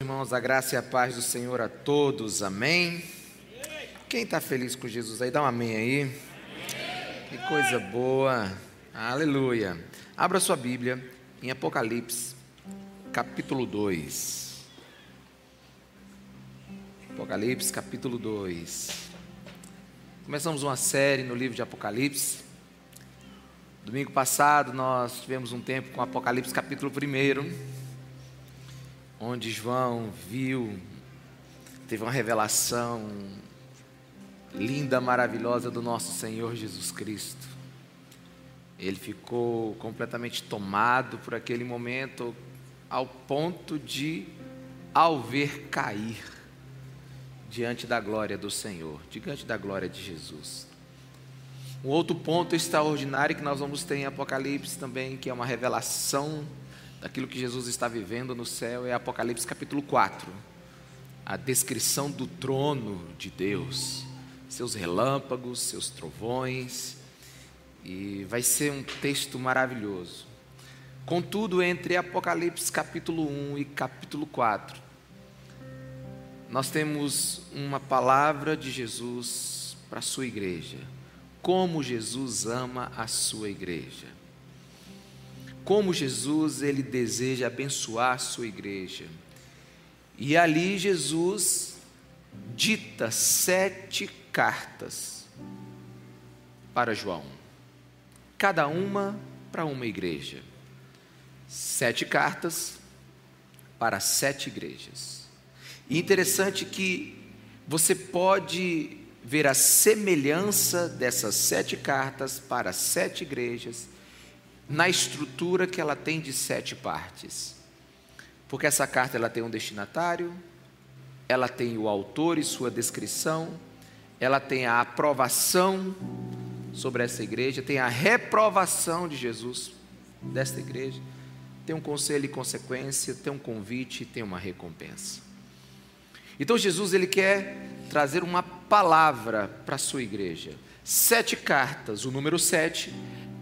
Irmãos, a graça e a paz do Senhor a todos, amém? Quem está feliz com Jesus aí, dá um amém aí. Que coisa boa, aleluia. Abra sua Bíblia em Apocalipse, capítulo 2. Apocalipse, capítulo 2. Começamos uma série no livro de Apocalipse. Domingo passado nós tivemos um tempo com Apocalipse, capítulo 1 onde João viu, teve uma revelação linda, maravilhosa do nosso Senhor Jesus Cristo. Ele ficou completamente tomado por aquele momento, ao ponto de, ao ver cair diante da glória do Senhor, diante da glória de Jesus. Um outro ponto extraordinário que nós vamos ter em Apocalipse também, que é uma revelação daquilo que Jesus está vivendo no céu é Apocalipse capítulo 4. A descrição do trono de Deus, seus relâmpagos, seus trovões, e vai ser um texto maravilhoso. Contudo, entre Apocalipse capítulo 1 e capítulo 4, nós temos uma palavra de Jesus para a sua igreja. Como Jesus ama a sua igreja como Jesus ele deseja abençoar a sua igreja. E ali Jesus dita sete cartas para João, cada uma para uma igreja. Sete cartas para sete igrejas. E interessante que você pode ver a semelhança dessas sete cartas para sete igrejas na estrutura que ela tem de sete partes. Porque essa carta ela tem um destinatário, ela tem o autor e sua descrição, ela tem a aprovação sobre essa igreja, tem a reprovação de Jesus desta igreja, tem um conselho e consequência, tem um convite, tem uma recompensa. Então Jesus ele quer trazer uma palavra para a sua igreja. Sete cartas, o número sete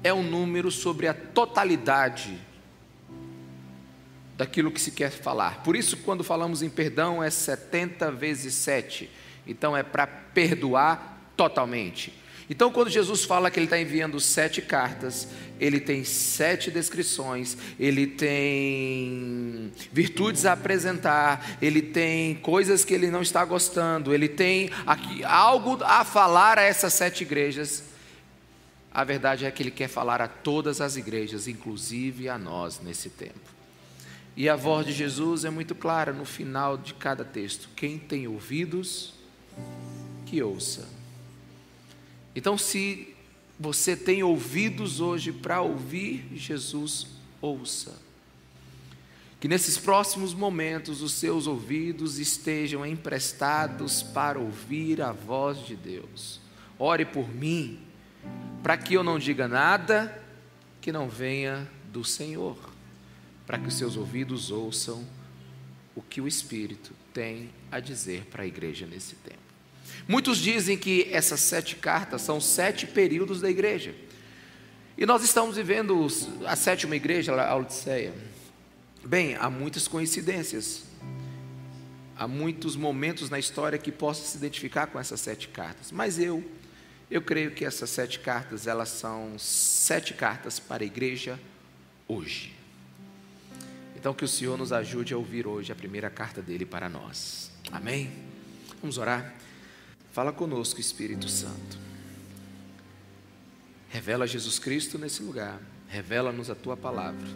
é um número sobre a totalidade daquilo que se quer falar. Por isso, quando falamos em perdão, é 70 vezes 7. Então, é para perdoar totalmente. Então, quando Jesus fala que ele está enviando sete cartas, ele tem sete descrições, ele tem virtudes a apresentar, ele tem coisas que ele não está gostando, ele tem aqui, algo a falar a essas sete igrejas. A verdade é que ele quer falar a todas as igrejas, inclusive a nós nesse tempo. E a voz de Jesus é muito clara no final de cada texto: quem tem ouvidos, que ouça. Então, se você tem ouvidos hoje para ouvir Jesus, ouça. Que nesses próximos momentos os seus ouvidos estejam emprestados para ouvir a voz de Deus. Ore por mim para que eu não diga nada que não venha do Senhor, para que os seus ouvidos ouçam o que o Espírito tem a dizer para a igreja nesse tempo. Muitos dizem que essas sete cartas são sete períodos da igreja. E nós estamos vivendo a sétima igreja, a Odisseia. Bem, há muitas coincidências. Há muitos momentos na história que possam se identificar com essas sete cartas. Mas eu eu creio que essas sete cartas, elas são sete cartas para a igreja hoje. Então que o Senhor nos ajude a ouvir hoje a primeira carta dele para nós. Amém? Vamos orar? Fala conosco, Espírito Santo. Revela Jesus Cristo nesse lugar. Revela-nos a tua palavra.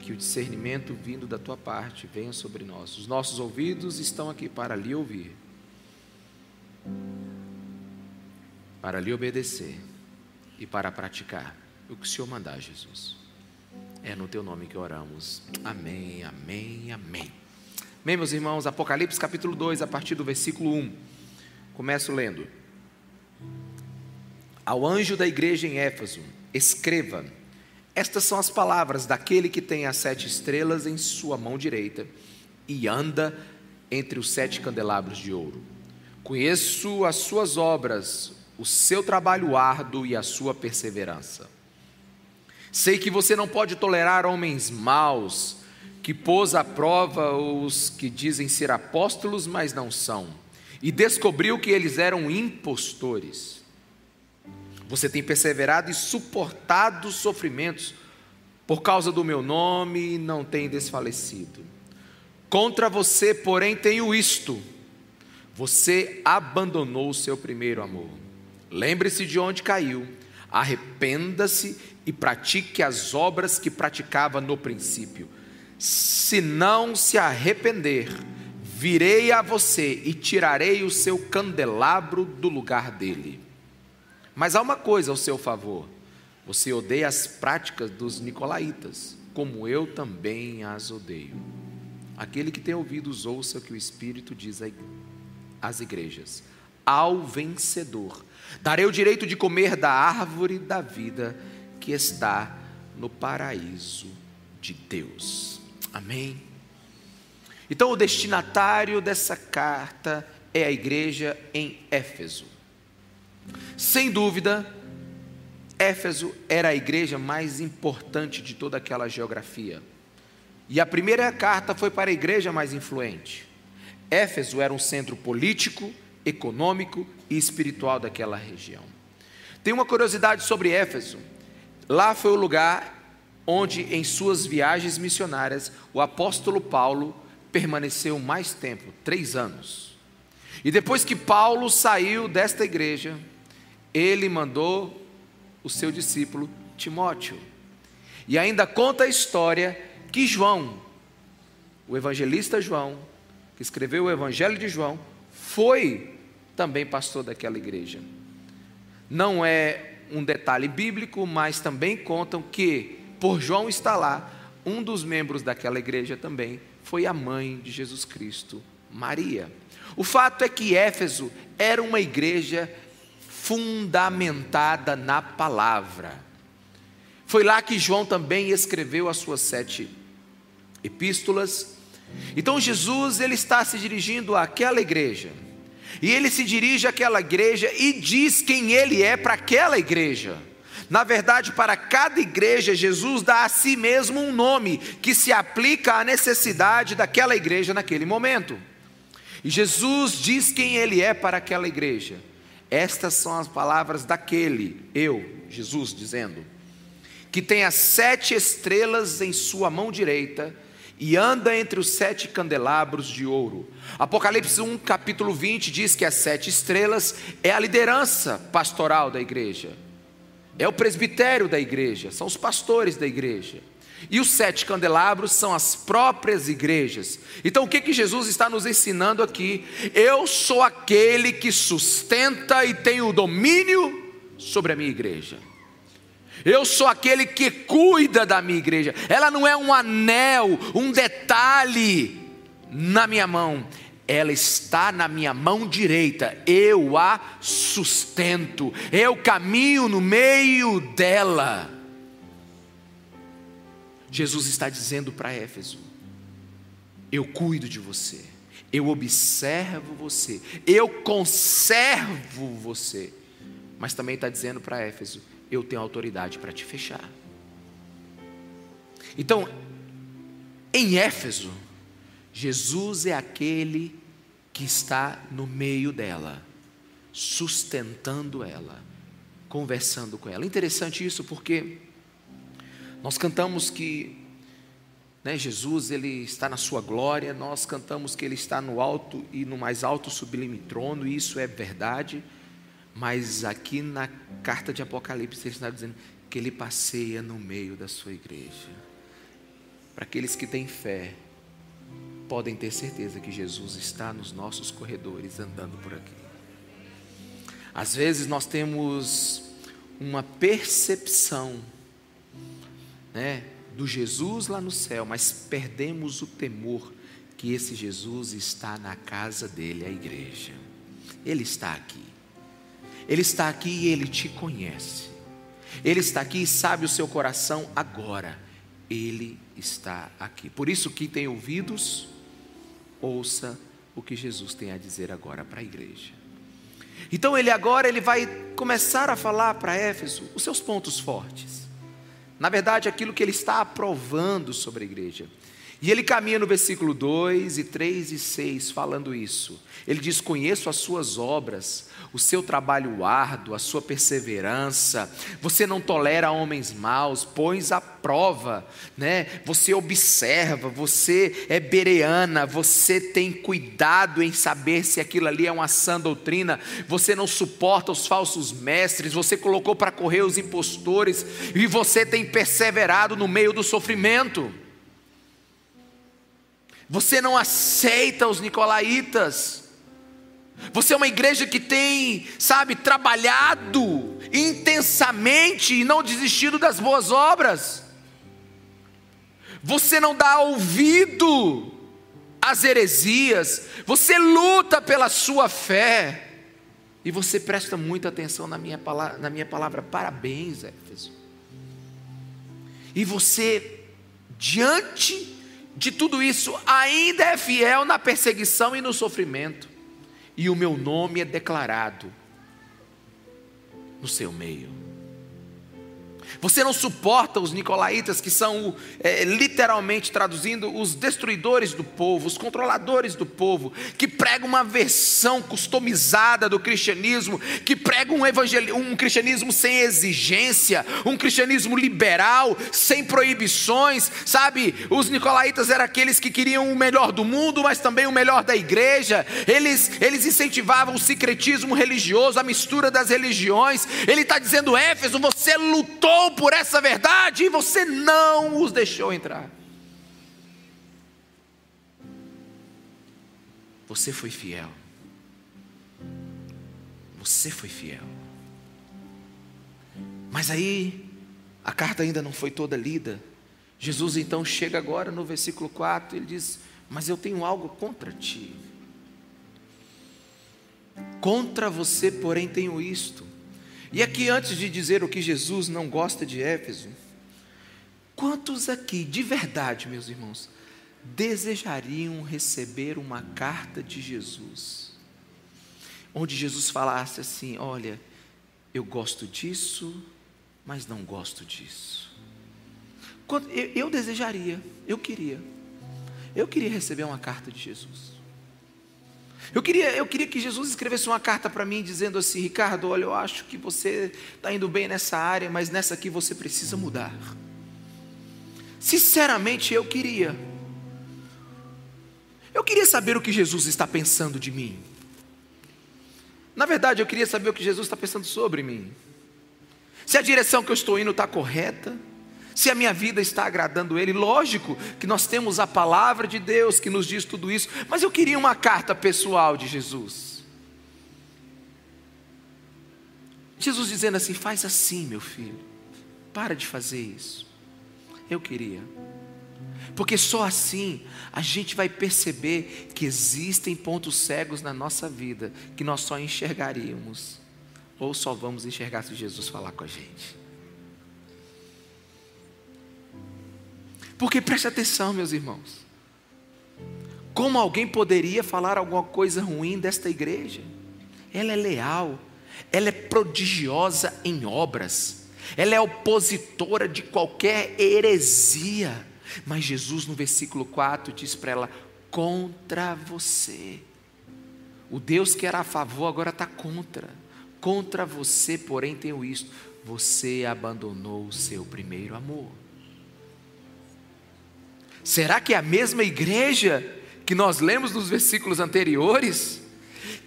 Que o discernimento vindo da tua parte venha sobre nós. Os nossos ouvidos estão aqui para lhe ouvir para lhe obedecer e para praticar o que o Senhor mandar, Jesus. É no teu nome que oramos. Amém, amém, amém. Bem, meus irmãos, Apocalipse capítulo 2, a partir do versículo 1. Começo lendo. Ao anjo da igreja em Éfeso, escreva: Estas são as palavras daquele que tem as sete estrelas em sua mão direita e anda entre os sete candelabros de ouro. Conheço as suas obras, o seu trabalho árduo e a sua perseverança. Sei que você não pode tolerar homens maus, que pôs à prova os que dizem ser apóstolos, mas não são, e descobriu que eles eram impostores. Você tem perseverado e suportado os sofrimentos por causa do meu nome e não tem desfalecido. Contra você, porém, tenho isto: você abandonou o seu primeiro amor. Lembre-se de onde caiu, arrependa-se e pratique as obras que praticava no princípio se não se arrepender, virei a você e tirarei o seu candelabro do lugar dele. Mas há uma coisa ao seu favor: você odeia as práticas dos nicolaítas, como eu também as odeio. Aquele que tem ouvidos, ouça o que o Espírito diz às igrejas. Ao vencedor, darei o direito de comer da árvore da vida que está no paraíso de Deus. Amém? Então, o destinatário dessa carta é a igreja em Éfeso. Sem dúvida, Éfeso era a igreja mais importante de toda aquela geografia. E a primeira carta foi para a igreja mais influente. Éfeso era um centro político, econômico e espiritual daquela região. Tem uma curiosidade sobre Éfeso. Lá foi o lugar onde em suas viagens missionárias o apóstolo Paulo permaneceu mais tempo três anos. E depois que Paulo saiu desta igreja, ele mandou o seu discípulo Timóteo. E ainda conta a história que João, o evangelista João, que escreveu o Evangelho de João, foi também pastor daquela igreja. Não é um detalhe bíblico, mas também contam que por João estar lá, um dos membros daquela igreja também foi a mãe de Jesus Cristo, Maria. O fato é que Éfeso era uma igreja fundamentada na palavra. Foi lá que João também escreveu as suas sete epístolas. Então Jesus ele está se dirigindo àquela igreja. E ele se dirige àquela igreja e diz quem ele é para aquela igreja. Na verdade, para cada igreja, Jesus dá a si mesmo um nome que se aplica à necessidade daquela igreja naquele momento. E Jesus diz quem ele é para aquela igreja. Estas são as palavras daquele, eu, Jesus, dizendo, que tem as sete estrelas em sua mão direita e anda entre os sete candelabros de ouro. Apocalipse 1, capítulo 20 diz que as sete estrelas é a liderança pastoral da igreja. É o presbitério da igreja, são os pastores da igreja. E os sete candelabros são as próprias igrejas. Então o que, que Jesus está nos ensinando aqui? Eu sou aquele que sustenta e tem o domínio sobre a minha igreja. Eu sou aquele que cuida da minha igreja. Ela não é um anel, um detalhe na minha mão. Ela está na minha mão direita, eu a sustento, eu caminho no meio dela. Jesus está dizendo para Éfeso: eu cuido de você, eu observo você, eu conservo você, mas também está dizendo para Éfeso: eu tenho autoridade para te fechar. Então, em Éfeso, Jesus é aquele que está no meio dela, sustentando ela, conversando com ela. Interessante isso porque nós cantamos que né, Jesus ele está na sua glória, nós cantamos que ele está no alto e no mais alto sublime trono, e isso é verdade, mas aqui na carta de Apocalipse ele está dizendo que ele passeia no meio da sua igreja. Para aqueles que têm fé, podem ter certeza que Jesus está nos nossos corredores andando por aqui. Às vezes nós temos uma percepção, né, do Jesus lá no céu, mas perdemos o temor que esse Jesus está na casa dele, a igreja. Ele está aqui. Ele está aqui e ele te conhece. Ele está aqui e sabe o seu coração agora. Ele está aqui. Por isso que tem ouvidos, ouça o que Jesus tem a dizer agora para a igreja. Então ele agora ele vai começar a falar para Éfeso os seus pontos fortes. Na verdade, aquilo que ele está aprovando sobre a igreja. E ele caminha no versículo 2 e 3 e 6 falando isso. Ele diz: Conheço as suas obras, o seu trabalho árduo, a sua perseverança. Você não tolera homens maus, pões à prova, né? Você observa, você é bereana, você tem cuidado em saber se aquilo ali é uma sã doutrina. Você não suporta os falsos mestres, você colocou para correr os impostores e você tem perseverado no meio do sofrimento. Você não aceita os nicolaítas. Você é uma igreja que tem, sabe, trabalhado intensamente e não desistido das boas obras. Você não dá ouvido às heresias. Você luta pela sua fé. E você presta muita atenção na minha palavra, na minha palavra. parabéns, Éfeso. E você, diante de tudo isso, ainda é fiel na perseguição e no sofrimento, e o meu nome é declarado no seu meio. Você não suporta os nicolaítas, que são é, literalmente traduzindo os destruidores do povo, os controladores do povo, que pregam uma versão customizada do cristianismo, que pregam um, um cristianismo sem exigência, um cristianismo liberal, sem proibições, sabe? Os nicolaítas eram aqueles que queriam o melhor do mundo, mas também o melhor da igreja. Eles, eles incentivavam o secretismo religioso, a mistura das religiões. Ele está dizendo, Éfeso, você lutou por essa verdade e você não os deixou entrar. Você foi fiel. Você foi fiel. Mas aí, a carta ainda não foi toda lida. Jesus então chega agora no versículo 4, ele diz: Mas eu tenho algo contra ti. Contra você, porém, tenho isto e aqui, antes de dizer o que Jesus não gosta de Éfeso, quantos aqui, de verdade, meus irmãos, desejariam receber uma carta de Jesus, onde Jesus falasse assim: Olha, eu gosto disso, mas não gosto disso. Eu desejaria, eu queria, eu queria receber uma carta de Jesus. Eu queria, eu queria que Jesus escrevesse uma carta para mim dizendo assim: Ricardo, olha, eu acho que você está indo bem nessa área, mas nessa aqui você precisa mudar. Sinceramente, eu queria. Eu queria saber o que Jesus está pensando de mim. Na verdade, eu queria saber o que Jesus está pensando sobre mim. Se a direção que eu estou indo está correta se a minha vida está agradando Ele, lógico que nós temos a palavra de Deus que nos diz tudo isso, mas eu queria uma carta pessoal de Jesus. Jesus dizendo assim: faz assim, meu filho, para de fazer isso. Eu queria, porque só assim a gente vai perceber que existem pontos cegos na nossa vida que nós só enxergaríamos, ou só vamos enxergar se Jesus falar com a gente. Porque preste atenção, meus irmãos. Como alguém poderia falar alguma coisa ruim desta igreja? Ela é leal, ela é prodigiosa em obras, ela é opositora de qualquer heresia. Mas Jesus, no versículo 4, diz para ela: contra você. O Deus que era a favor agora está contra. Contra você, porém, tenho isto: você abandonou o seu primeiro amor. Será que é a mesma igreja que nós lemos nos versículos anteriores?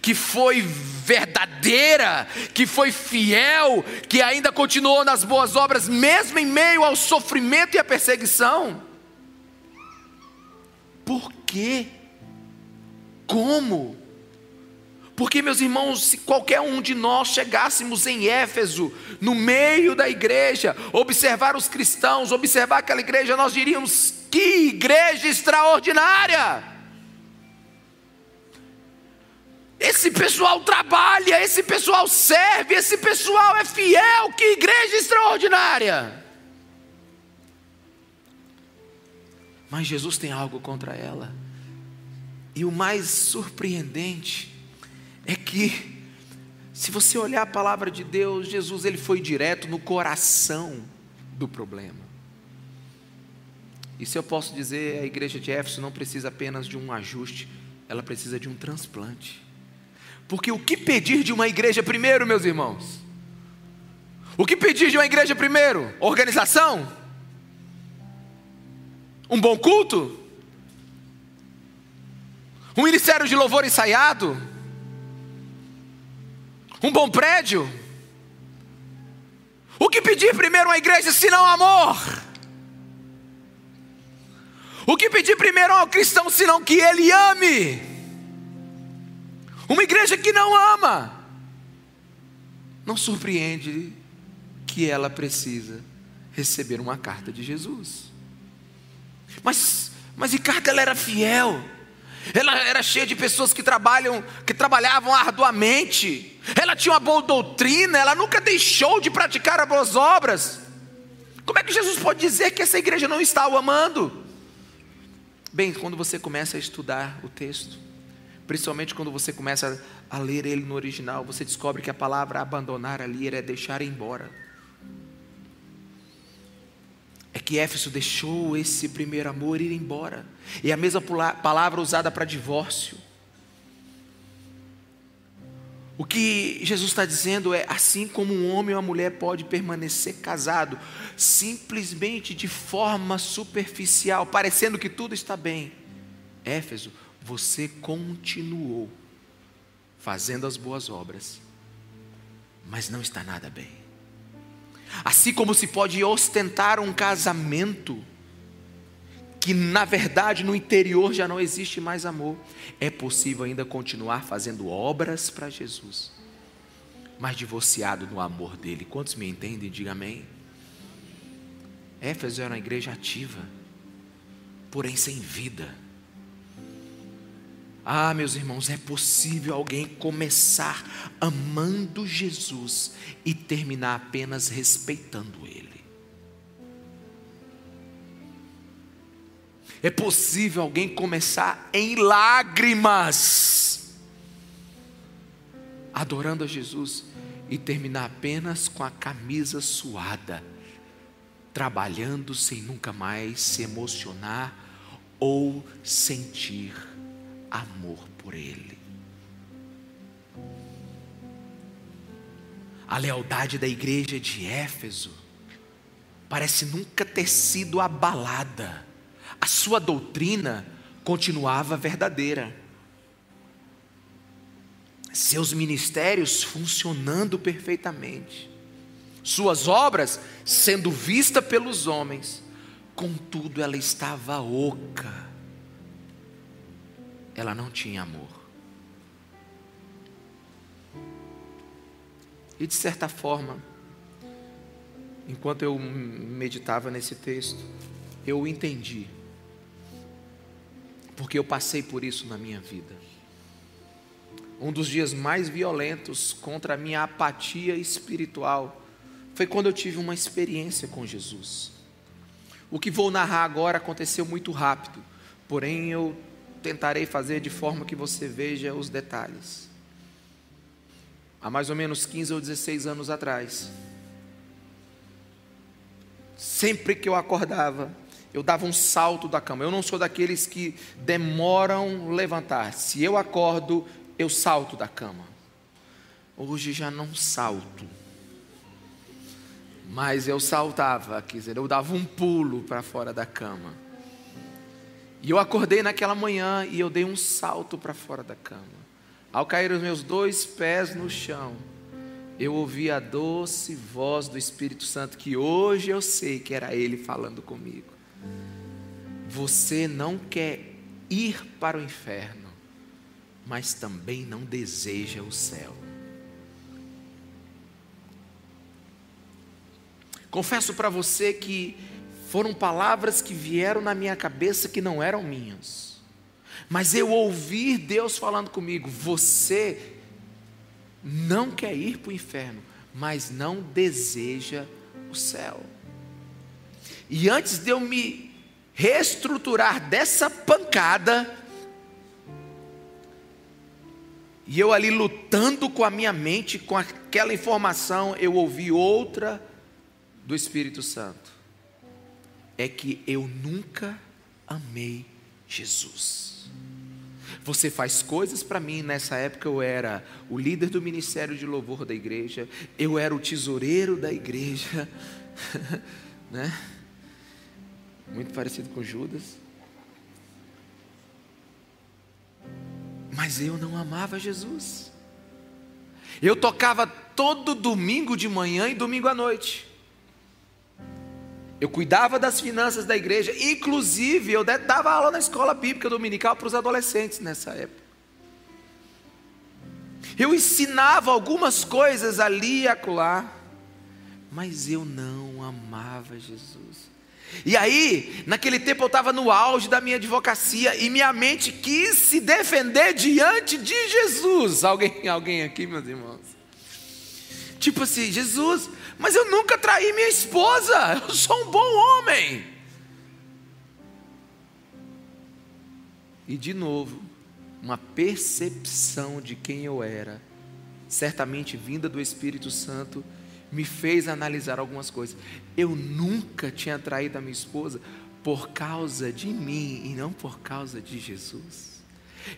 Que foi verdadeira, que foi fiel, que ainda continuou nas boas obras, mesmo em meio ao sofrimento e à perseguição? Por quê? Como? Porque, meus irmãos, se qualquer um de nós chegássemos em Éfeso, no meio da igreja, observar os cristãos, observar aquela igreja, nós diríamos: que igreja extraordinária! Esse pessoal trabalha, esse pessoal serve, esse pessoal é fiel, que igreja extraordinária! Mas Jesus tem algo contra ela. E o mais surpreendente é que se você olhar a palavra de Deus, Jesus ele foi direto no coração do problema. E se eu posso dizer, a igreja de Éfeso não precisa apenas de um ajuste, ela precisa de um transplante. Porque o que pedir de uma igreja primeiro, meus irmãos? O que pedir de uma igreja primeiro? Organização? Um bom culto? Um ministério de louvor ensaiado? Um bom prédio? O que pedir primeiro uma igreja se não amor? O que pedir primeiro ao cristão senão que ele ame? Uma igreja que não ama, não surpreende que ela precisa receber uma carta de Jesus. Mas, mas Ricardo, ela era fiel. Ela era cheia de pessoas que trabalham, que trabalhavam arduamente. Ela tinha uma boa doutrina, ela nunca deixou de praticar as boas obras. Como é que Jesus pode dizer que essa igreja não está o amando? Bem, quando você começa a estudar o texto, principalmente quando você começa a ler ele no original, você descobre que a palavra abandonar ali é deixar embora. É que Éfeso deixou esse primeiro amor ir embora. E a mesma palavra usada para divórcio. O que Jesus está dizendo é: assim como um homem ou uma mulher pode permanecer casado, simplesmente de forma superficial, parecendo que tudo está bem. Éfeso, você continuou fazendo as boas obras, mas não está nada bem. Assim como se pode ostentar um casamento, que na verdade no interior já não existe mais amor, é possível ainda continuar fazendo obras para Jesus, mas divorciado no amor dele. Quantos me entendem? Diga amém. Éfeso era uma igreja ativa, porém sem vida. Ah, meus irmãos, é possível alguém começar amando Jesus e terminar apenas respeitando Ele. É possível alguém começar em lágrimas, adorando a Jesus, e terminar apenas com a camisa suada, trabalhando sem nunca mais se emocionar ou sentir amor por Ele. A lealdade da igreja de Éfeso parece nunca ter sido abalada a sua doutrina continuava verdadeira. Seus ministérios funcionando perfeitamente, suas obras sendo vistas pelos homens, contudo ela estava oca, ela não tinha amor. E de certa forma, enquanto eu meditava nesse texto, eu entendi porque eu passei por isso na minha vida. Um dos dias mais violentos contra a minha apatia espiritual foi quando eu tive uma experiência com Jesus. O que vou narrar agora aconteceu muito rápido, porém eu tentarei fazer de forma que você veja os detalhes. Há mais ou menos 15 ou 16 anos atrás, sempre que eu acordava, eu dava um salto da cama. Eu não sou daqueles que demoram levantar. Se eu acordo, eu salto da cama. Hoje já não salto. Mas eu saltava, quer dizer, eu dava um pulo para fora da cama. E eu acordei naquela manhã e eu dei um salto para fora da cama. Ao cair os meus dois pés no chão, eu ouvi a doce voz do Espírito Santo, que hoje eu sei que era Ele falando comigo. Você não quer ir para o inferno, mas também não deseja o céu. Confesso para você que foram palavras que vieram na minha cabeça que não eram minhas. Mas eu ouvi Deus falando comigo: você não quer ir para o inferno, mas não deseja o céu. E antes de eu me reestruturar dessa pancada, e eu ali lutando com a minha mente, com aquela informação, eu ouvi outra do Espírito Santo. é que eu nunca amei Jesus. Você faz coisas para mim. Nessa época eu era o líder do ministério de louvor da igreja, eu era o tesoureiro da igreja, né? Muito parecido com Judas. Mas eu não amava Jesus. Eu tocava todo domingo de manhã e domingo à noite. Eu cuidava das finanças da igreja, inclusive eu dava aula na escola bíblica dominical para os adolescentes nessa época. Eu ensinava algumas coisas ali e acolá, mas eu não amava Jesus. E aí, naquele tempo eu estava no auge da minha advocacia e minha mente quis se defender diante de Jesus. Alguém, alguém aqui, meus irmãos? Tipo assim, Jesus, mas eu nunca traí minha esposa, eu sou um bom homem. E de novo, uma percepção de quem eu era, certamente vinda do Espírito Santo, me fez analisar algumas coisas. Eu nunca tinha traído a minha esposa por causa de mim e não por causa de Jesus.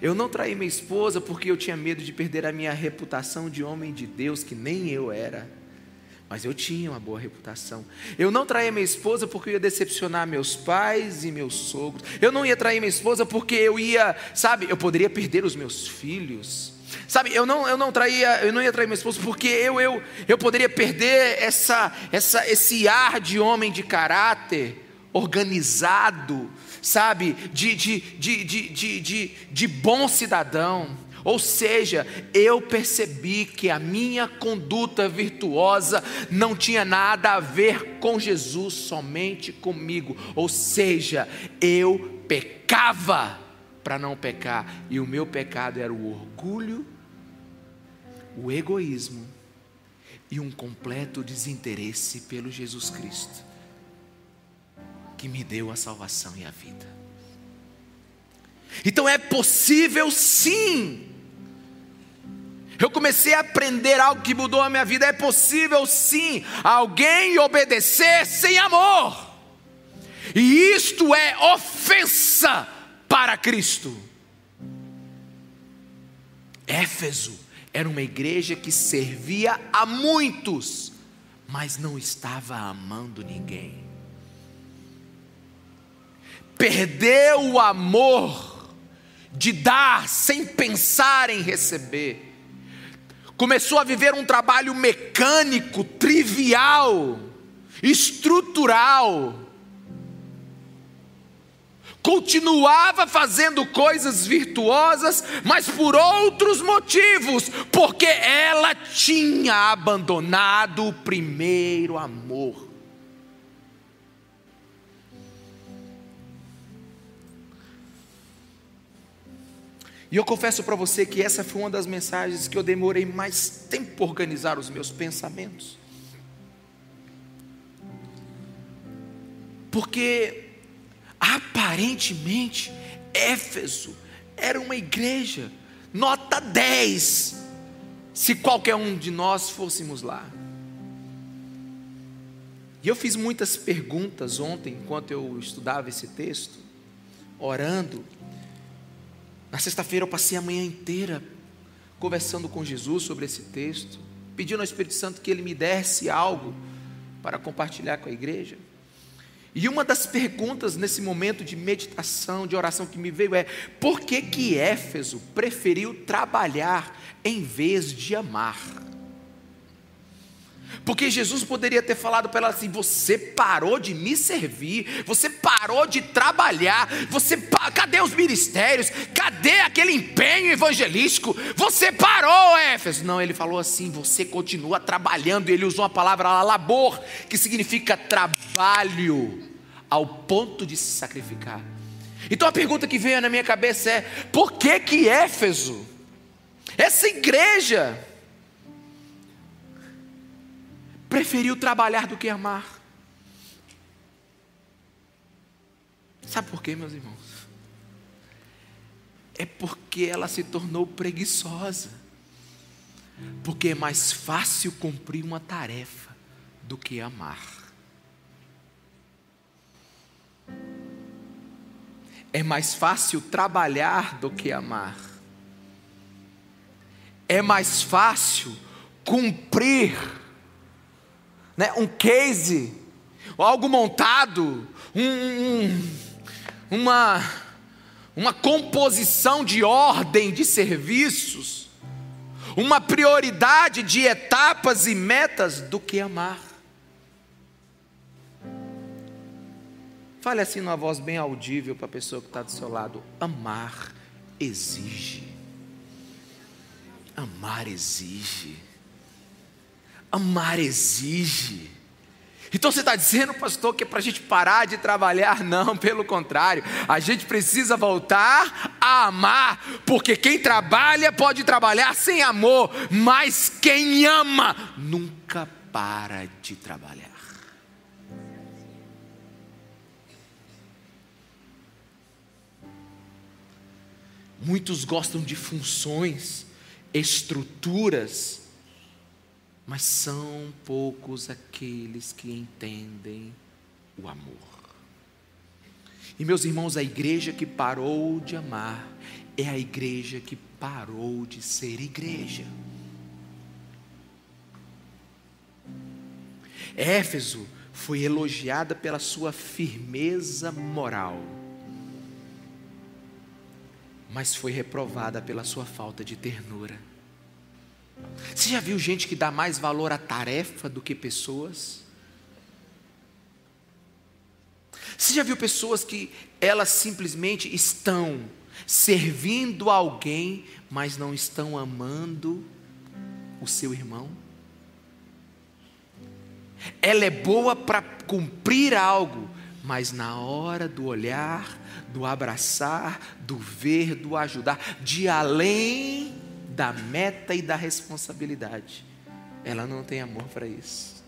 Eu não traí minha esposa porque eu tinha medo de perder a minha reputação de homem de Deus, que nem eu era. Mas eu tinha uma boa reputação. Eu não traí minha esposa porque eu ia decepcionar meus pais e meus sogros. Eu não ia trair minha esposa porque eu ia, sabe, eu poderia perder os meus filhos. Sabe, eu não, eu não traía, eu não ia trair minha esposa porque eu, eu, eu poderia perder essa, essa, esse ar de homem de caráter, organizado, sabe, de, de, de, de, de, de, de bom cidadão. Ou seja, eu percebi que a minha conduta virtuosa não tinha nada a ver com Jesus, somente comigo. Ou seja, eu pecava para não pecar, e o meu pecado era o orgulho o egoísmo e um completo desinteresse pelo Jesus Cristo, que me deu a salvação e a vida. Então é possível sim. Eu comecei a aprender algo que mudou a minha vida. É possível sim alguém obedecer sem amor. E isto é ofensa para Cristo. Éfeso era uma igreja que servia a muitos, mas não estava amando ninguém. Perdeu o amor de dar sem pensar em receber. Começou a viver um trabalho mecânico, trivial, estrutural continuava fazendo coisas virtuosas, mas por outros motivos, porque ela tinha abandonado o primeiro amor. E eu confesso para você que essa foi uma das mensagens que eu demorei mais tempo para organizar os meus pensamentos. Porque Aparentemente, Éfeso era uma igreja, nota 10, se qualquer um de nós fôssemos lá. E eu fiz muitas perguntas ontem, enquanto eu estudava esse texto, orando. Na sexta-feira eu passei a manhã inteira conversando com Jesus sobre esse texto, pedindo ao Espírito Santo que ele me desse algo para compartilhar com a igreja. E uma das perguntas nesse momento de meditação, de oração que me veio é: por que que Éfeso preferiu trabalhar em vez de amar? Porque Jesus poderia ter falado para ela assim: você parou de me servir, você parou de trabalhar, você cadê os ministérios? Cadê aquele empenho evangelístico? Você parou, Éfeso. Não, ele falou assim: você continua trabalhando. Ele usou a palavra labor, que significa trabalho, ao ponto de se sacrificar. Então a pergunta que veio na minha cabeça é: por que que Éfeso, essa igreja, preferiu trabalhar do que amar. Sabe por quê, meus irmãos? É porque ela se tornou preguiçosa. Porque é mais fácil cumprir uma tarefa do que amar. É mais fácil trabalhar do que amar. É mais fácil cumprir né, um case, algo montado, um, uma, uma composição de ordem de serviços, uma prioridade de etapas e metas do que amar. Fale assim numa voz bem audível para a pessoa que está do seu lado: amar exige. Amar exige. Amar exige. Então você está dizendo, pastor, que é para a gente parar de trabalhar? Não, pelo contrário, a gente precisa voltar a amar, porque quem trabalha pode trabalhar sem amor, mas quem ama nunca para de trabalhar. Muitos gostam de funções, estruturas, mas são poucos aqueles que entendem o amor. E meus irmãos, a igreja que parou de amar é a igreja que parou de ser igreja. Éfeso foi elogiada pela sua firmeza moral mas foi reprovada pela sua falta de ternura. Você já viu gente que dá mais valor à tarefa do que pessoas? Você já viu pessoas que elas simplesmente estão servindo alguém, mas não estão amando o seu irmão? Ela é boa para cumprir algo, mas na hora do olhar, do abraçar, do ver, do ajudar, de além da meta e da responsabilidade, ela não tem amor para isso.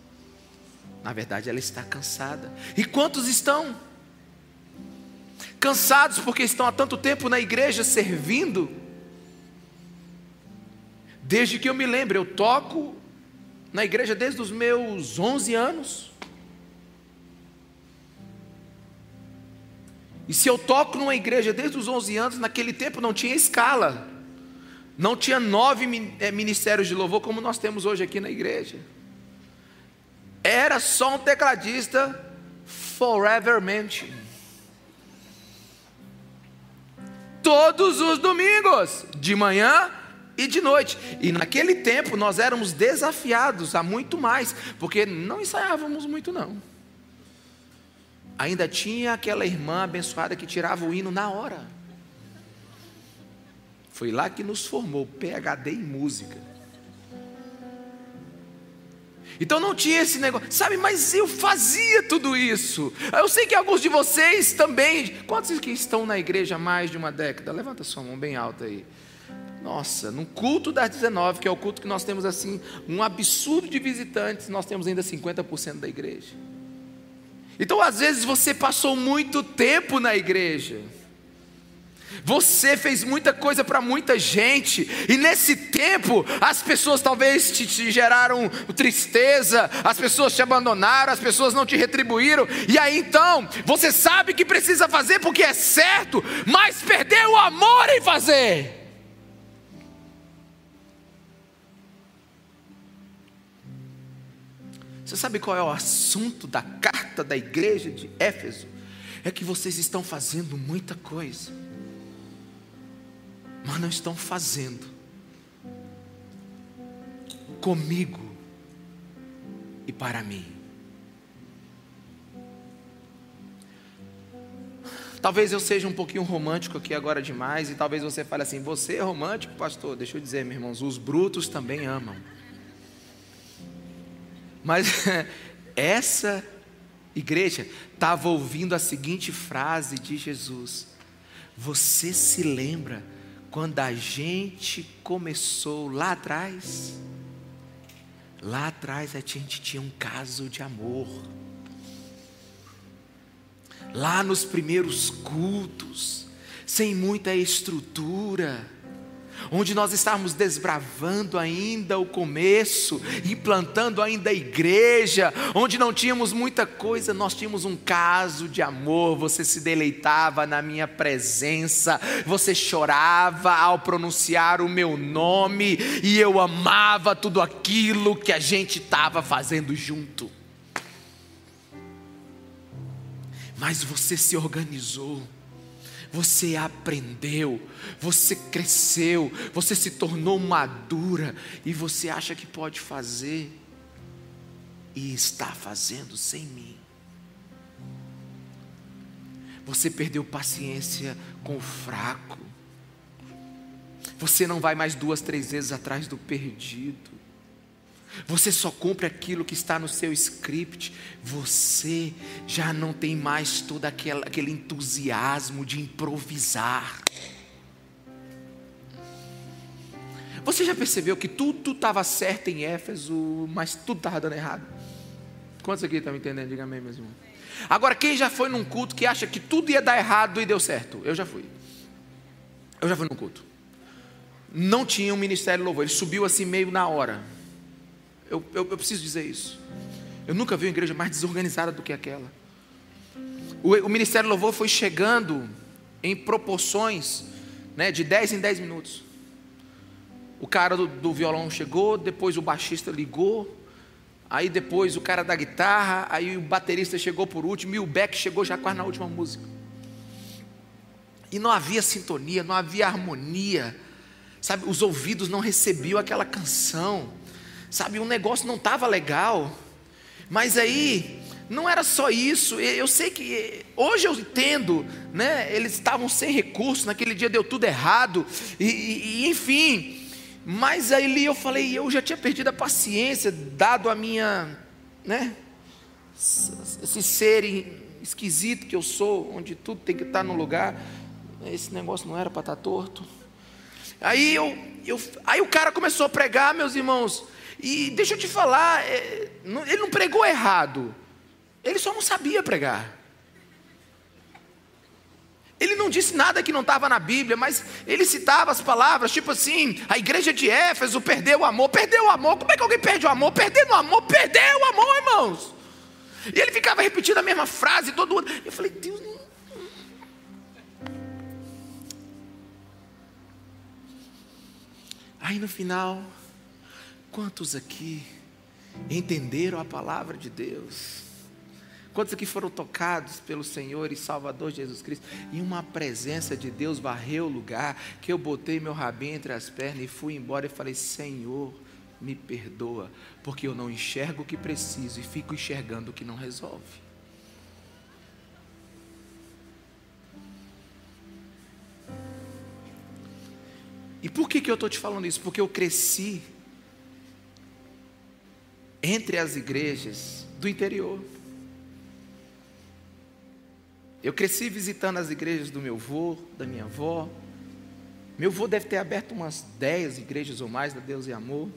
Na verdade, ela está cansada. E quantos estão? Cansados porque estão há tanto tempo na igreja servindo. Desde que eu me lembro, eu toco na igreja desde os meus 11 anos. E se eu toco numa igreja desde os 11 anos, naquele tempo não tinha escala. Não tinha nove eh, ministérios de louvor como nós temos hoje aqui na igreja. Era só um tecladista forevermente. Todos os domingos, de manhã e de noite. E naquele tempo nós éramos desafiados a muito mais, porque não ensaiávamos muito não ainda tinha aquela irmã abençoada que tirava o hino na hora. Foi lá que nos formou, PHD em música. Então não tinha esse negócio, sabe, mas eu fazia tudo isso. Eu sei que alguns de vocês também. Quantos que estão na igreja há mais de uma década? Levanta sua mão bem alta aí. Nossa, no culto das 19, que é o culto que nós temos assim, um absurdo de visitantes, nós temos ainda 50% da igreja. Então, às vezes, você passou muito tempo na igreja. Você fez muita coisa para muita gente, e nesse tempo as pessoas talvez te, te, geraram tristeza, as pessoas te abandonaram, as pessoas não te retribuíram, e aí então você sabe que precisa fazer porque é certo, mas perdeu o amor em fazer. Você sabe qual é o assunto da carta da igreja de Éfeso? É que vocês estão fazendo muita coisa, mas não estão fazendo comigo e para mim. Talvez eu seja um pouquinho romântico aqui agora demais, e talvez você fale assim: você é romântico, pastor? Deixa eu dizer, meus irmãos, os brutos também amam. Mas essa igreja estava ouvindo a seguinte frase de Jesus: Você se lembra quando a gente começou lá atrás? Lá atrás a gente tinha um caso de amor. Lá nos primeiros cultos, sem muita estrutura, onde nós estávamos desbravando ainda o começo, implantando ainda a igreja, onde não tínhamos muita coisa, nós tínhamos um caso de amor. Você se deleitava na minha presença, você chorava ao pronunciar o meu nome, e eu amava tudo aquilo que a gente estava fazendo junto. Mas você se organizou você aprendeu, você cresceu, você se tornou madura e você acha que pode fazer e está fazendo sem mim. Você perdeu paciência com o fraco. Você não vai mais duas, três vezes atrás do perdido. Você só cumpre aquilo que está no seu script. Você já não tem mais todo aquele, aquele entusiasmo de improvisar. Você já percebeu que tudo estava certo em Éfeso, mas tudo estava dando errado? Quantos aqui estão entendendo? Diga amém, meus irmãos. Agora, quem já foi num culto que acha que tudo ia dar errado e deu certo? Eu já fui. Eu já fui num culto. Não tinha um ministério louvor, ele subiu assim meio na hora. Eu, eu, eu preciso dizer isso. Eu nunca vi uma igreja mais desorganizada do que aquela. O, o Ministério Louvor foi chegando em proporções né, de 10 em 10 minutos. O cara do, do, violão chegou, depois o baixista ligou, aí depois o cara da guitarra, aí o baterista chegou por último, e o Beck chegou já quase na última música. E não havia sintonia, não havia harmonia, sabe? Os ouvidos não recebiam aquela canção. Sabe, um negócio não estava legal. Mas aí, não era só isso. Eu sei que hoje eu entendo, né? Eles estavam sem recurso, naquele dia deu tudo errado, e, e, enfim. Mas aí eu falei, eu já tinha perdido a paciência, dado a minha, né? Esse ser esquisito que eu sou, onde tudo tem que estar no lugar. Esse negócio não era para estar torto. Aí eu, eu, aí o cara começou a pregar, meus irmãos. E deixa eu te falar, é, ele não pregou errado, ele só não sabia pregar. Ele não disse nada que não estava na Bíblia, mas ele citava as palavras, tipo assim: a igreja de Éfeso perdeu o amor, perdeu o amor. Como é que alguém perde o amor? Perdendo o amor, perdeu o amor, irmãos. E ele ficava repetindo a mesma frase todo mundo. Eu falei: Deus. Aí no final, Quantos aqui entenderam a palavra de Deus? Quantos aqui foram tocados pelo Senhor e Salvador Jesus Cristo? E uma presença de Deus varreu o lugar, que eu botei meu rabinho entre as pernas e fui embora e falei: Senhor, me perdoa, porque eu não enxergo o que preciso e fico enxergando o que não resolve. E por que, que eu estou te falando isso? Porque eu cresci entre as igrejas do interior. Eu cresci visitando as igrejas do meu avô, da minha avó. Meu avô deve ter aberto umas dez igrejas ou mais da Deus e Amor.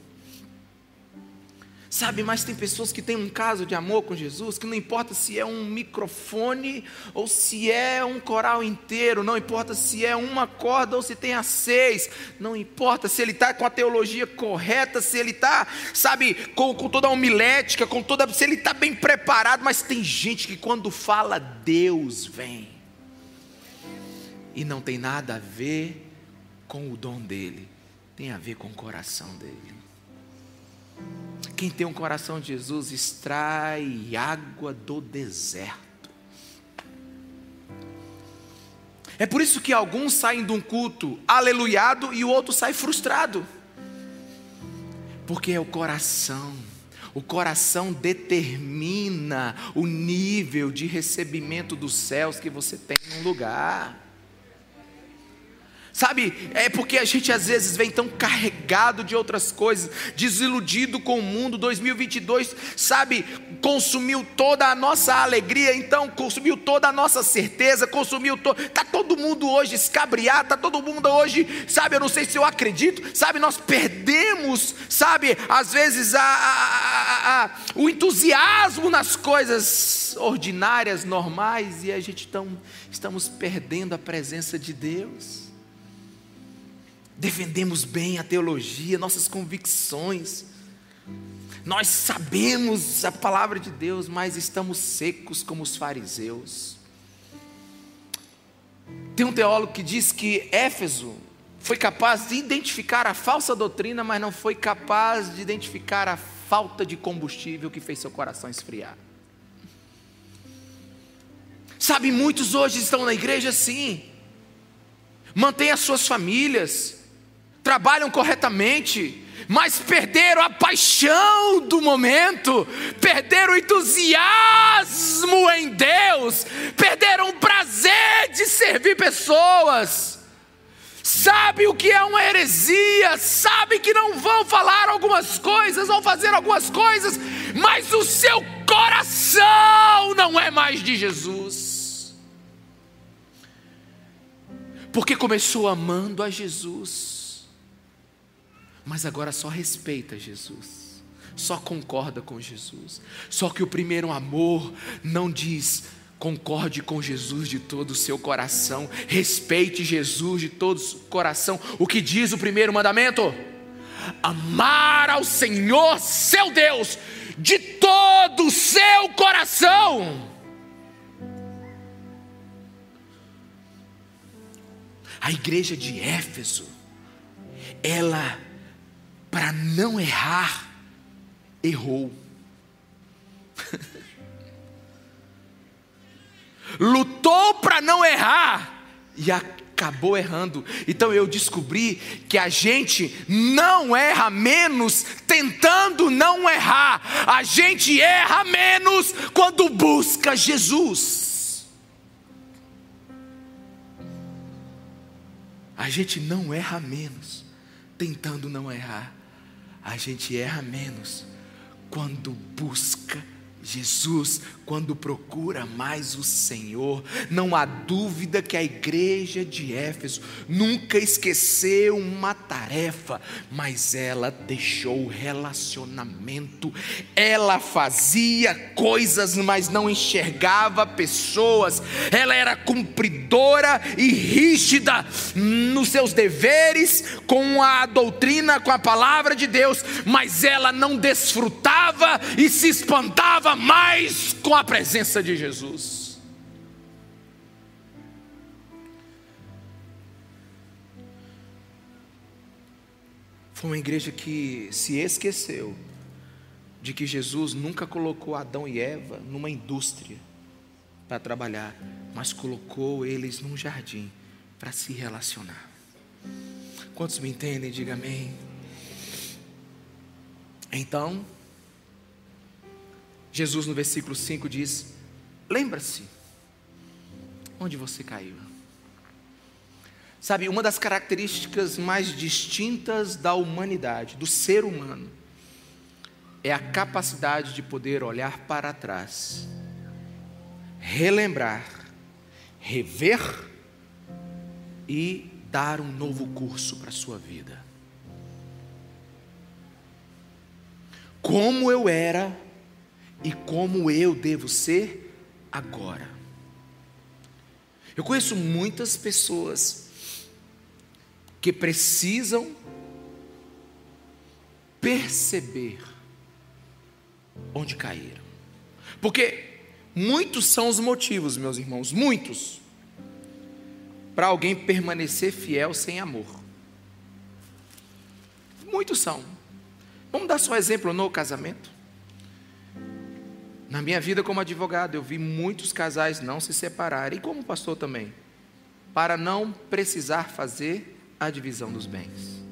Sabe, mas tem pessoas que têm um caso de amor com Jesus, que não importa se é um microfone ou se é um coral inteiro, não importa se é uma corda ou se tem as seis, não importa se ele está com a teologia correta, se ele está, sabe, com, com toda a homilética, com toda, se ele está bem preparado, mas tem gente que quando fala Deus vem, e não tem nada a ver com o dom dele, tem a ver com o coração dele. Quem tem um coração de Jesus extrai água do deserto. É por isso que alguns saem de um culto aleluiado e o outro sai frustrado. Porque é o coração. O coração determina o nível de recebimento dos céus que você tem no lugar. Sabe, é porque a gente às vezes vem tão carregado de outras coisas, desiludido com o mundo. 2022, sabe, consumiu toda a nossa alegria, então consumiu toda a nossa certeza, consumiu todo. Tá todo mundo hoje escabriado, tá todo mundo hoje, sabe, eu não sei se eu acredito, sabe, nós perdemos, sabe, às vezes a, a, a, o entusiasmo nas coisas ordinárias, normais, e a gente tão, estamos perdendo a presença de Deus. Defendemos bem a teologia, nossas convicções, nós sabemos a palavra de Deus, mas estamos secos como os fariseus. Tem um teólogo que diz que Éfeso foi capaz de identificar a falsa doutrina, mas não foi capaz de identificar a falta de combustível que fez seu coração esfriar. Sabe, muitos hoje estão na igreja sim, mantêm as suas famílias, trabalham corretamente, mas perderam a paixão do momento, perderam o entusiasmo em Deus, perderam o prazer de servir pessoas. Sabe o que é uma heresia, sabe que não vão falar algumas coisas, vão fazer algumas coisas, mas o seu coração não é mais de Jesus. Porque começou amando a Jesus mas agora só respeita Jesus, só concorda com Jesus. Só que o primeiro amor não diz concorde com Jesus de todo o seu coração, respeite Jesus de todo o coração. O que diz o primeiro mandamento? Amar ao Senhor seu Deus de todo o seu coração. A igreja de Éfeso, ela para não errar, errou. Lutou para não errar e acabou errando. Então eu descobri que a gente não erra menos tentando não errar, a gente erra menos quando busca Jesus. A gente não erra menos tentando não errar a gente erra menos quando busca Jesus, quando procura mais o Senhor, não há dúvida que a igreja de Éfeso nunca esqueceu uma tarefa, mas ela deixou relacionamento, ela fazia coisas, mas não enxergava pessoas, ela era cumpridora e rígida nos seus deveres, com a doutrina, com a palavra de Deus, mas ela não desfrutava e se espantava mais com a presença de Jesus. Foi uma igreja que se esqueceu de que Jesus nunca colocou Adão e Eva numa indústria para trabalhar, mas colocou eles num jardim para se relacionar. Quantos me entendem? Diga amém. Então, Jesus, no versículo 5, diz: Lembra-se onde você caiu. Sabe, uma das características mais distintas da humanidade, do ser humano, é a capacidade de poder olhar para trás, relembrar, rever e dar um novo curso para a sua vida. Como eu era e como eu devo ser agora. Eu conheço muitas pessoas que precisam perceber onde caíram. Porque muitos são os motivos, meus irmãos, muitos, para alguém permanecer fiel sem amor. Muitos são. Vamos dar só exemplo no casamento. Na minha vida como advogado, eu vi muitos casais não se separarem, e como pastor também, para não precisar fazer a divisão dos bens.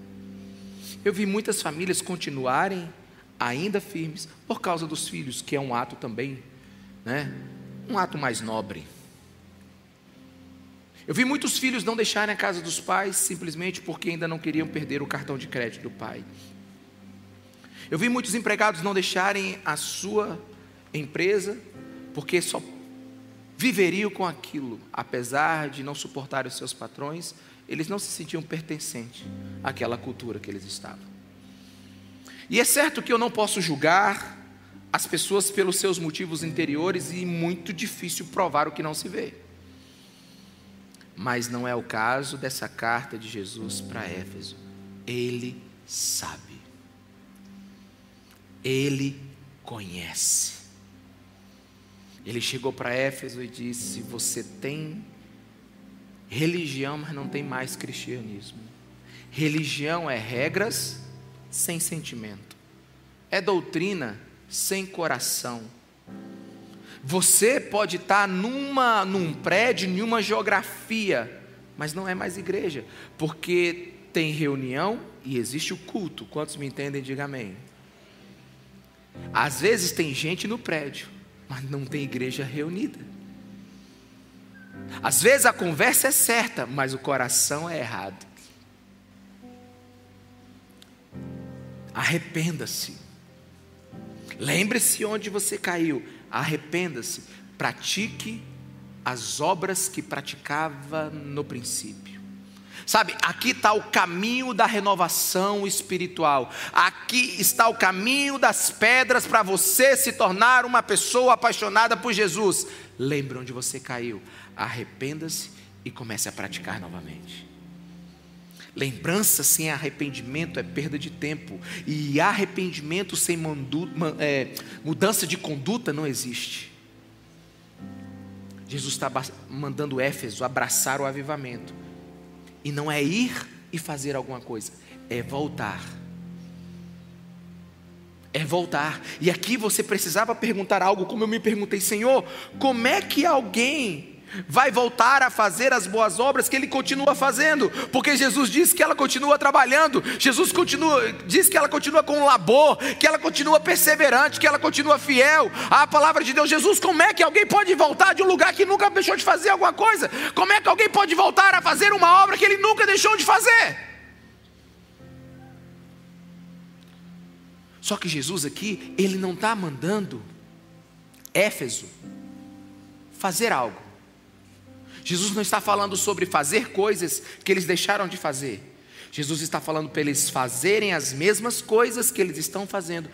Eu vi muitas famílias continuarem ainda firmes por causa dos filhos, que é um ato também, né? Um ato mais nobre. Eu vi muitos filhos não deixarem a casa dos pais simplesmente porque ainda não queriam perder o cartão de crédito do pai. Eu vi muitos empregados não deixarem a sua empresa, porque só viveriam com aquilo, apesar de não suportar os seus patrões, eles não se sentiam pertencentes àquela cultura que eles estavam. E é certo que eu não posso julgar as pessoas pelos seus motivos interiores e muito difícil provar o que não se vê. Mas não é o caso dessa carta de Jesus para Éfeso. Ele sabe. Ele conhece. Ele chegou para Éfeso e disse: Você tem religião, mas não tem mais cristianismo. Religião é regras sem sentimento, é doutrina sem coração. Você pode estar numa, num prédio, em uma geografia, mas não é mais igreja, porque tem reunião e existe o culto. Quantos me entendem? Diga amém. Às vezes tem gente no prédio, mas não tem igreja reunida. Às vezes a conversa é certa, mas o coração é errado. Arrependa-se. Lembre-se onde você caiu. Arrependa-se. Pratique as obras que praticava no princípio. Sabe, aqui está o caminho da renovação espiritual. Aqui está o caminho das pedras para você se tornar uma pessoa apaixonada por Jesus. Lembre onde você caiu. Arrependa-se e comece a praticar novamente. Lembrança sem arrependimento é perda de tempo. E arrependimento sem mandu, é, mudança de conduta não existe. Jesus está mandando Éfeso abraçar o avivamento. E não é ir e fazer alguma coisa, é voltar. É voltar. E aqui você precisava perguntar algo, como eu me perguntei, Senhor, como é que alguém vai voltar a fazer as boas obras que ele continua fazendo, porque Jesus diz que ela continua trabalhando, Jesus continua, diz que ela continua com labor, que ela continua perseverante, que ela continua fiel à palavra de Deus. Jesus, como é que alguém pode voltar de um lugar que nunca deixou de fazer alguma coisa? Como é que alguém pode voltar a fazer uma obra que ele nunca deixou de fazer? Só que Jesus aqui, ele não está mandando Éfeso fazer algo. Jesus não está falando sobre fazer coisas que eles deixaram de fazer. Jesus está falando para eles fazerem as mesmas coisas que eles estão fazendo,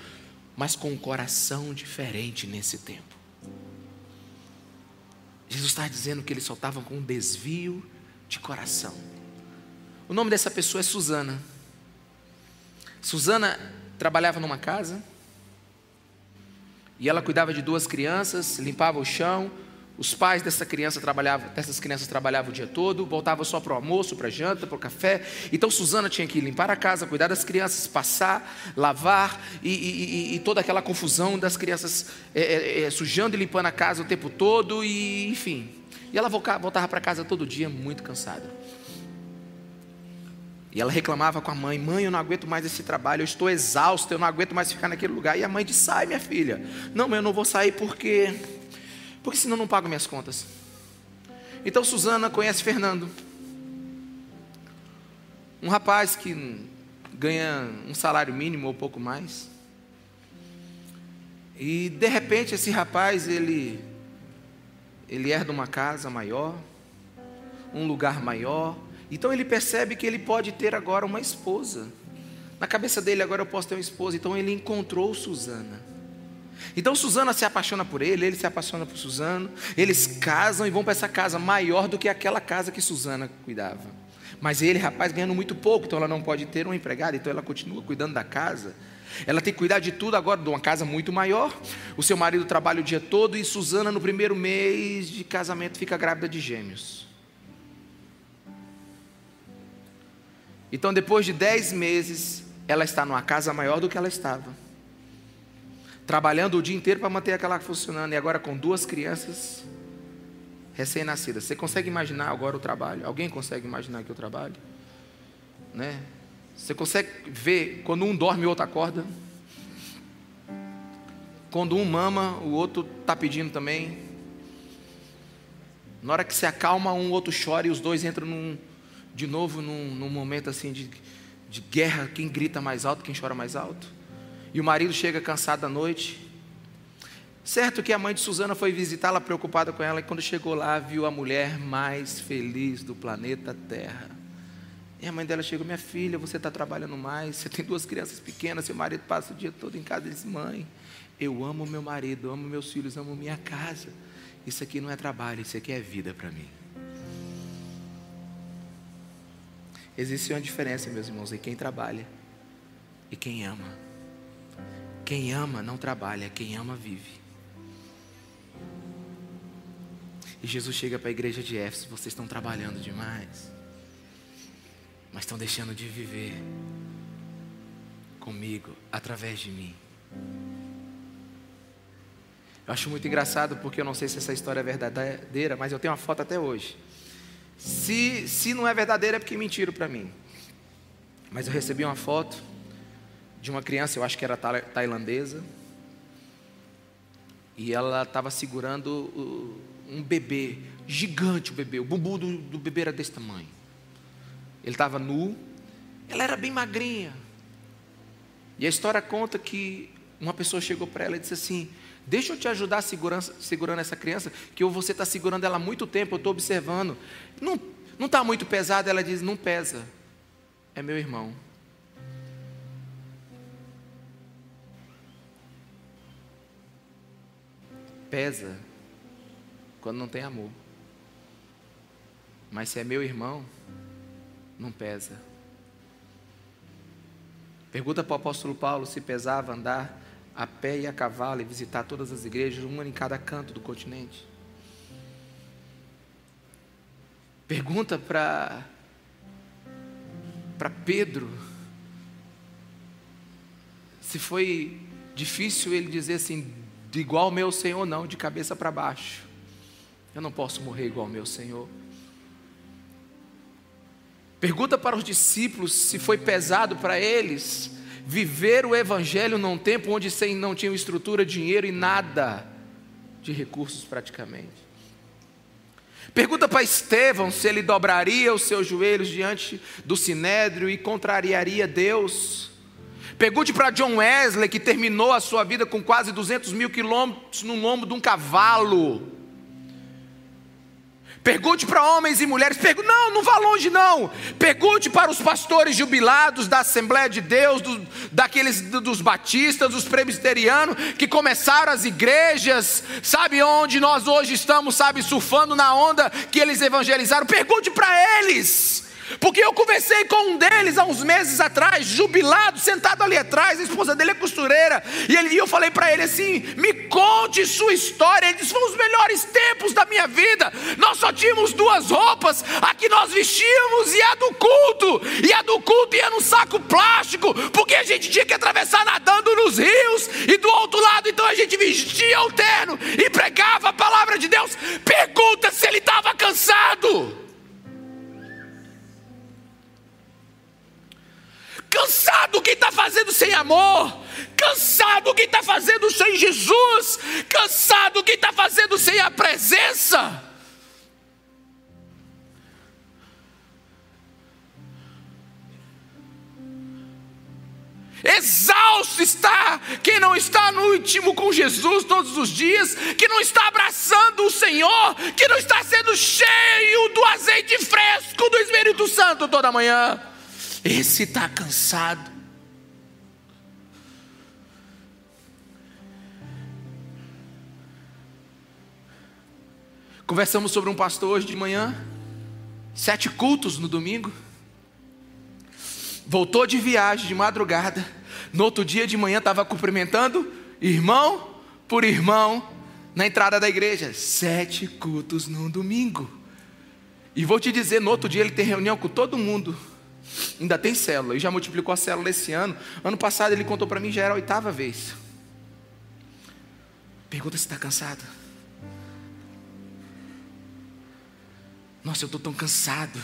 mas com um coração diferente nesse tempo. Jesus está dizendo que eles só estavam com um desvio de coração. O nome dessa pessoa é Susana. Susana trabalhava numa casa e ela cuidava de duas crianças, limpava o chão, os pais dessa criança trabalhavam, dessas crianças trabalhavam o dia todo, voltavam só para o almoço, para a janta, para o café. Então Suzana tinha que limpar a casa, cuidar das crianças, passar, lavar e, e, e toda aquela confusão das crianças é, é, é, sujando e limpando a casa o tempo todo e enfim. E ela voltava para casa todo dia muito cansada. E ela reclamava com a mãe: Mãe, eu não aguento mais esse trabalho, eu estou exausta, eu não aguento mais ficar naquele lugar. E a mãe disse: Sai, minha filha. Não, eu não vou sair porque porque senão não pago minhas contas. Então Suzana conhece Fernando, um rapaz que ganha um salário mínimo ou pouco mais. E de repente esse rapaz ele ele herda uma casa maior, um lugar maior. Então ele percebe que ele pode ter agora uma esposa. Na cabeça dele agora eu posso ter uma esposa. Então ele encontrou Suzana. Então Suzana se apaixona por ele, ele se apaixona por Suzano, eles casam e vão para essa casa maior do que aquela casa que Suzana cuidava. Mas ele, rapaz, ganhando muito pouco, então ela não pode ter um empregado, então ela continua cuidando da casa. Ela tem que cuidar de tudo agora, de uma casa muito maior. O seu marido trabalha o dia todo e Suzana, no primeiro mês de casamento, fica grávida de gêmeos. Então, depois de dez meses, ela está numa casa maior do que ela estava trabalhando o dia inteiro para manter aquela funcionando, e agora com duas crianças recém-nascidas. Você consegue imaginar agora o trabalho? Alguém consegue imaginar que o trabalho? Né? Você consegue ver quando um dorme o outro acorda? Quando um mama, o outro está pedindo também. Na hora que se acalma, um outro chora e os dois entram num, de novo num, num momento assim de, de guerra. Quem grita mais alto, quem chora mais alto. E o marido chega cansado da noite. Certo que a mãe de Suzana foi visitá-la preocupada com ela, e quando chegou lá, viu a mulher mais feliz do planeta Terra. E a mãe dela chegou: Minha filha, você está trabalhando mais, você tem duas crianças pequenas, seu marido passa o dia todo em casa. Ele disse: Mãe, eu amo meu marido, amo meus filhos, amo minha casa. Isso aqui não é trabalho, isso aqui é vida para mim. Existe uma diferença, meus irmãos, em quem trabalha e quem ama. Quem ama não trabalha, quem ama vive. E Jesus chega para a igreja de Éfeso: vocês estão trabalhando demais, mas estão deixando de viver comigo, através de mim. Eu acho muito engraçado porque eu não sei se essa história é verdadeira, mas eu tenho uma foto até hoje. Se, se não é verdadeira é porque mentiram para mim. Mas eu recebi uma foto de uma criança, eu acho que era tailandesa, e ela estava segurando um bebê, gigante o bebê, o bumbum do, do bebê era desse tamanho. Ele estava nu, ela era bem magrinha. E a história conta que uma pessoa chegou para ela e disse assim: Deixa eu te ajudar segurando, segurando essa criança, que você está segurando ela há muito tempo, eu estou observando. Não está muito pesada? Ela diz: Não pesa, é meu irmão. Pesa quando não tem amor. Mas se é meu irmão, não pesa. Pergunta para o apóstolo Paulo se pesava andar a pé e a cavalo e visitar todas as igrejas, uma em cada canto do continente. Pergunta para para Pedro se foi difícil ele dizer assim, de igual ao meu Senhor, não, de cabeça para baixo. Eu não posso morrer igual ao meu Senhor. Pergunta para os discípulos se foi pesado para eles viver o Evangelho num tempo onde não tinham estrutura, dinheiro e nada de recursos praticamente. Pergunta para Estevão se ele dobraria os seus joelhos diante do sinédrio e contrariaria Deus. Pergunte para John Wesley, que terminou a sua vida com quase 200 mil quilômetros no lombo de um cavalo. Pergunte para homens e mulheres, pergunte, não, não vá longe não. Pergunte para os pastores jubilados da Assembleia de Deus, do, daqueles dos batistas, dos presbiterianos, que começaram as igrejas, sabe onde nós hoje estamos, sabe, surfando na onda que eles evangelizaram. Pergunte para eles. Porque eu conversei com um deles há uns meses atrás, jubilado, sentado ali atrás, a esposa dele é costureira, e, ele, e eu falei para ele assim: me conte sua história. Ele disse: foram os melhores tempos da minha vida. Nós só tínhamos duas roupas, a que nós vestíamos e a do culto, e a do culto ia num saco plástico, porque a gente tinha que atravessar nadando nos rios, e do outro lado, então a gente vestia o terno e pregava a palavra de Deus. Pergunta se ele estava cansado. Cansado quem está fazendo sem amor, cansado quem está fazendo sem Jesus, cansado quem está fazendo sem a presença. Exausto está quem não está no íntimo com Jesus todos os dias, que não está abraçando o Senhor, que não está sendo cheio do azeite fresco do Espírito Santo toda manhã. Esse está cansado. Conversamos sobre um pastor hoje de manhã, sete cultos no domingo. Voltou de viagem de madrugada. No outro dia de manhã estava cumprimentando irmão por irmão na entrada da igreja. Sete cultos no domingo. E vou te dizer, no outro dia ele tem reunião com todo mundo. Ainda tem célula, e já multiplicou a célula esse ano. Ano passado ele contou para mim, já era a oitava vez. Pergunta se está cansado. Nossa, eu estou tão cansado.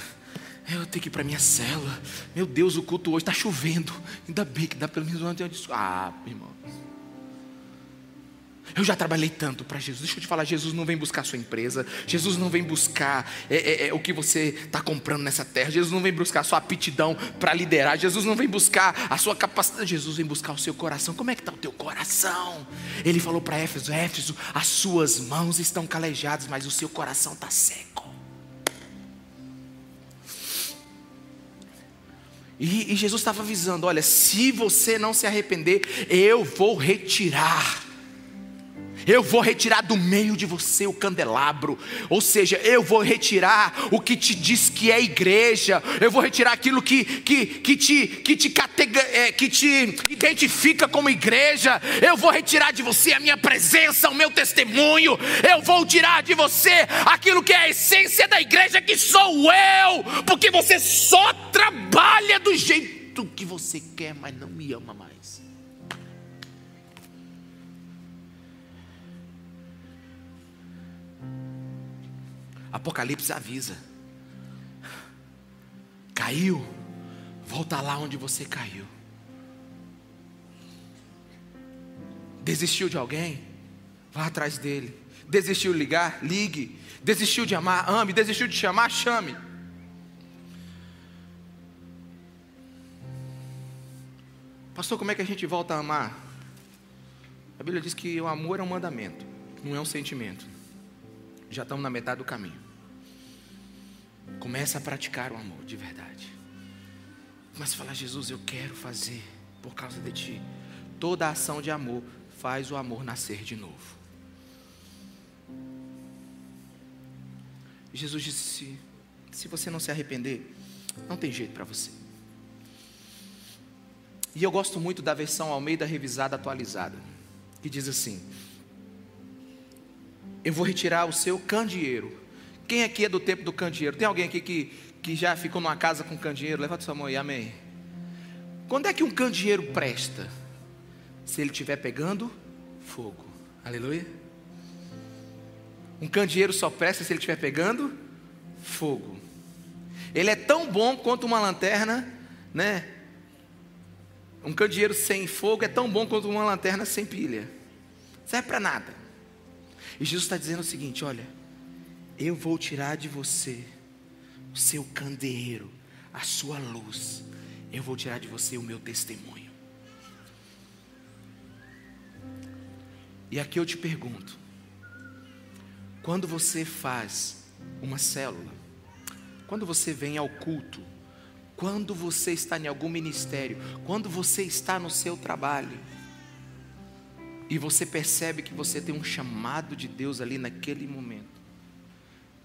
Eu tenho que ir para minha célula. Meu Deus, o culto hoje está chovendo. Ainda bem que dá pelo menos um dia. Ah, irmão. Eu já trabalhei tanto para Jesus. Deixa eu te falar, Jesus não vem buscar a sua empresa. Jesus não vem buscar é, é, é, o que você está comprando nessa terra. Jesus não vem buscar a sua aptidão para liderar. Jesus não vem buscar a sua capacidade. Jesus vem buscar o seu coração. Como é que está o teu coração? Ele falou para Éfeso: Éfeso, as suas mãos estão calejadas, mas o seu coração está seco. E, e Jesus estava avisando: olha, se você não se arrepender, eu vou retirar Eu vou retirar do meio de você o candelabro, ou seja, eu vou retirar o que te diz que é igreja, eu vou retirar aquilo que, que, que, te, que, te, catega, é, que te identifica como igreja, eu vou retirar de você a minha presença, o meu testemunho, eu vou tirar de você aquilo que é a essência da igreja, que sou eu, porque você só trabalha do jeito que você quer, mas não me ama mais. Apocalipse avisa. Caiu, volta lá onde você caiu. Desistiu de alguém? Vá atrás dele. Desistiu de ligar? Ligue. Desistiu de amar? Ame. Desistiu de chamar? Chame. Pastor, como é que a gente volta a amar? A Bíblia diz que o amor é um mandamento, não é um sentimento. Já estamos na metade do caminho. Começa a praticar o amor de verdade. Começa a falar, Jesus, eu quero fazer por causa de ti. Toda ação de amor faz o amor nascer de novo. Jesus disse: se você não se arrepender, não tem jeito para você. E eu gosto muito da versão Almeida revisada atualizada, que diz assim: Eu vou retirar o seu candeeiro quem aqui é do tempo do candeeiro? Tem alguém aqui que, que já ficou numa casa com candeeiro? Levanta sua mão aí, amém. Quando é que um candeeiro presta? Se ele estiver pegando fogo. Aleluia. Um candeeiro só presta se ele estiver pegando fogo. Ele é tão bom quanto uma lanterna, né? Um candeeiro sem fogo é tão bom quanto uma lanterna sem pilha. Serve para nada. E Jesus está dizendo o seguinte: olha, eu vou tirar de você o seu candeeiro, a sua luz. Eu vou tirar de você o meu testemunho. E aqui eu te pergunto: quando você faz uma célula, quando você vem ao culto, quando você está em algum ministério, quando você está no seu trabalho, e você percebe que você tem um chamado de Deus ali naquele momento,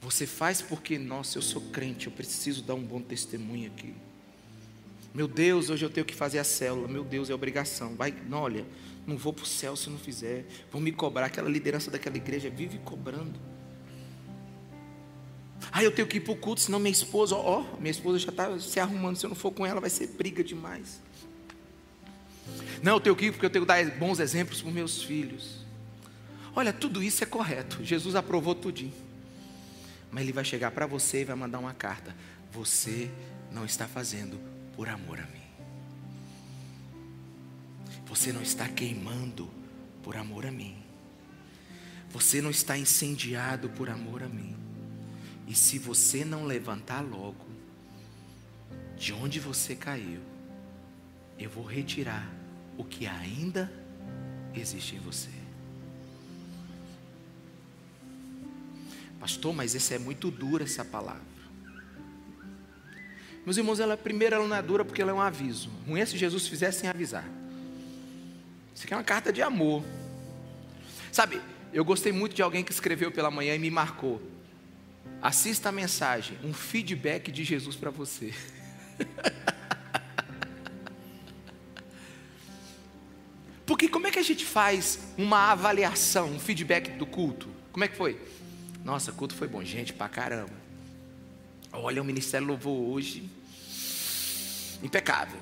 você faz porque, nossa, eu sou crente, eu preciso dar um bom testemunho aqui. Meu Deus, hoje eu tenho que fazer a célula. Meu Deus, é obrigação. Vai, não, olha, não vou para o céu se não fizer. Vão me cobrar. Aquela liderança daquela igreja vive cobrando. Ah, eu tenho que ir para o culto, senão minha esposa, ó, minha esposa já está se arrumando. Se eu não for com ela, vai ser briga demais. Não, eu tenho que ir porque eu tenho que dar bons exemplos para meus filhos. Olha, tudo isso é correto. Jesus aprovou tudinho. Mas ele vai chegar para você e vai mandar uma carta. Você não está fazendo por amor a mim. Você não está queimando por amor a mim. Você não está incendiado por amor a mim. E se você não levantar logo, de onde você caiu, eu vou retirar o que ainda existe em você. Pastor, mas essa é muito dura essa palavra. Meus irmãos, ela primeiro ela não é dura porque ela é um aviso. Ruim é se Jesus fizesse sem avisar. Isso aqui é uma carta de amor. Sabe, eu gostei muito de alguém que escreveu pela manhã e me marcou. Assista a mensagem, um feedback de Jesus para você. Porque como é que a gente faz uma avaliação, um feedback do culto? Como é que foi? Nossa, culto foi bom, gente, pra caramba. Olha, o ministério louvou hoje. Impecável.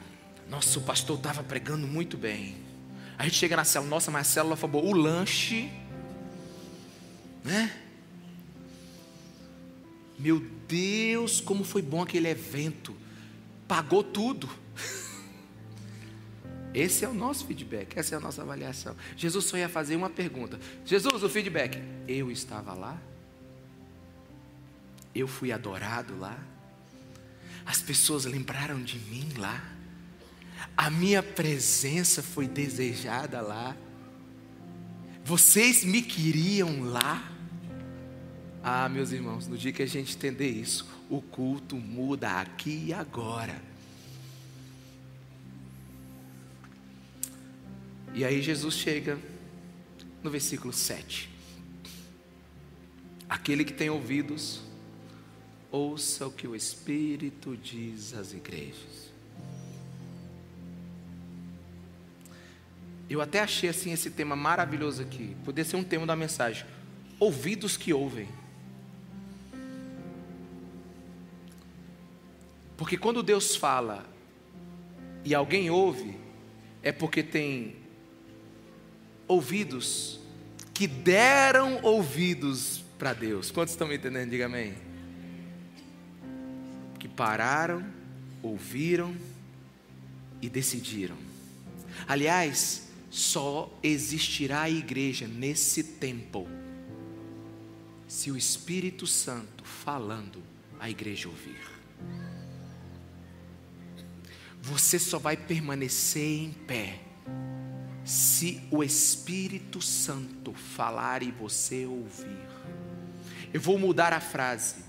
Nossa, o pastor estava pregando muito bem. A gente chega na célula, nossa, mas a célula boa. O lanche, né? Meu Deus, como foi bom aquele evento. Pagou tudo. Esse é o nosso feedback, essa é a nossa avaliação. Jesus só ia fazer uma pergunta: Jesus, o feedback. Eu estava lá? Eu fui adorado lá. As pessoas lembraram de mim lá. A minha presença foi desejada lá. Vocês me queriam lá. Ah, meus irmãos, no dia que a gente entender isso, o culto muda aqui e agora. E aí Jesus chega no versículo 7. Aquele que tem ouvidos, ouça o que o Espírito diz às igrejas. Eu até achei assim esse tema maravilhoso aqui. Poderia ser um tema da mensagem. Ouvidos que ouvem. Porque quando Deus fala e alguém ouve, é porque tem ouvidos que deram ouvidos para Deus. Quantos estão me entendendo? Diga amém. Pararam, ouviram e decidiram. Aliás, só existirá a igreja nesse tempo se o Espírito Santo falando a igreja ouvir. Você só vai permanecer em pé se o Espírito Santo falar e você ouvir. Eu vou mudar a frase,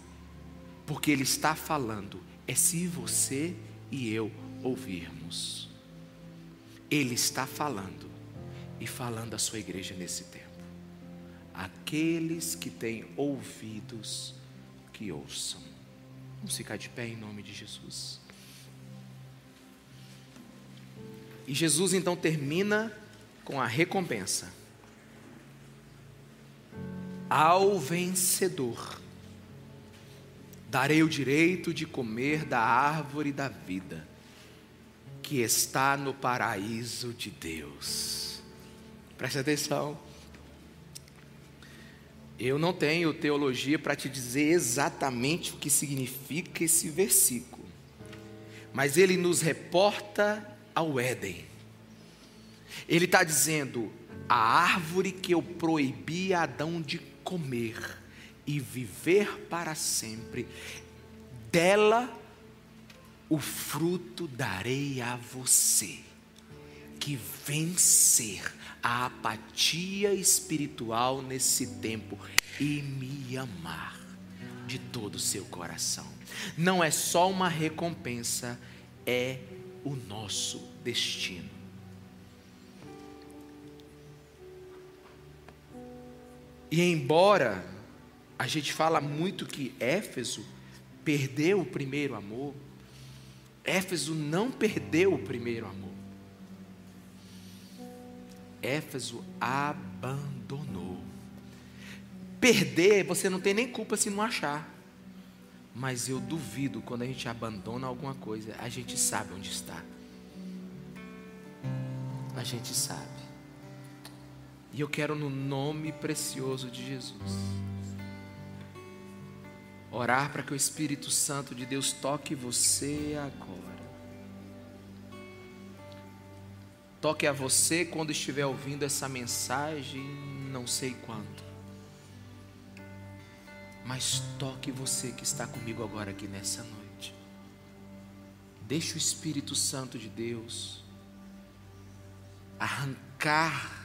porque ele está falando, é se você e eu ouvirmos. Ele está falando e falando à sua igreja nesse tempo. Aqueles que têm ouvidos, que ouçam. Vamos ficar de pé em nome de Jesus. E Jesus então termina com a recompensa. Ao vencedor, darei o direito de comer da árvore da vida, que está no paraíso de Deus. Preste atenção. Eu não tenho teologia para te dizer exatamente o que significa esse versículo, mas ele nos reporta ao Éden. Ele está dizendo: a árvore que eu proibi a Adão de comer e viver para sempre, dela o fruto darei a você, que vencer a apatia espiritual nesse tempo e me amar de todo o seu coração. Não é só uma recompensa, é o nosso destino. E embora a gente fala muito que Éfeso perdeu o primeiro amor, Éfeso não perdeu o primeiro amor. Éfeso abandonou. Perder, você não tem nem culpa se não achar. Mas eu duvido quando a gente abandona alguma coisa, a gente sabe onde está. A gente sabe. E eu quero, no nome precioso de Jesus, orar para que o Espírito Santo de Deus toque você agora. Toque a você quando estiver ouvindo essa mensagem, não sei quando. Mas toque você que está comigo agora aqui nessa noite. Deixe o Espírito Santo de Deus arrancar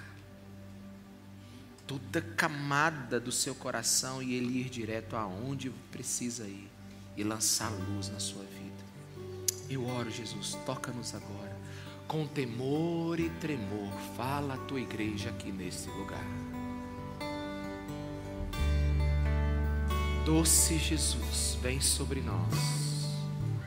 toda camada do seu coração e ele ir direto aonde precisa ir e lançar luz na sua vida. Eu oro, Jesus, toca-nos agora com temor e tremor, fala a tua igreja aqui nesse lugar. Doce Jesus, vem sobre nós.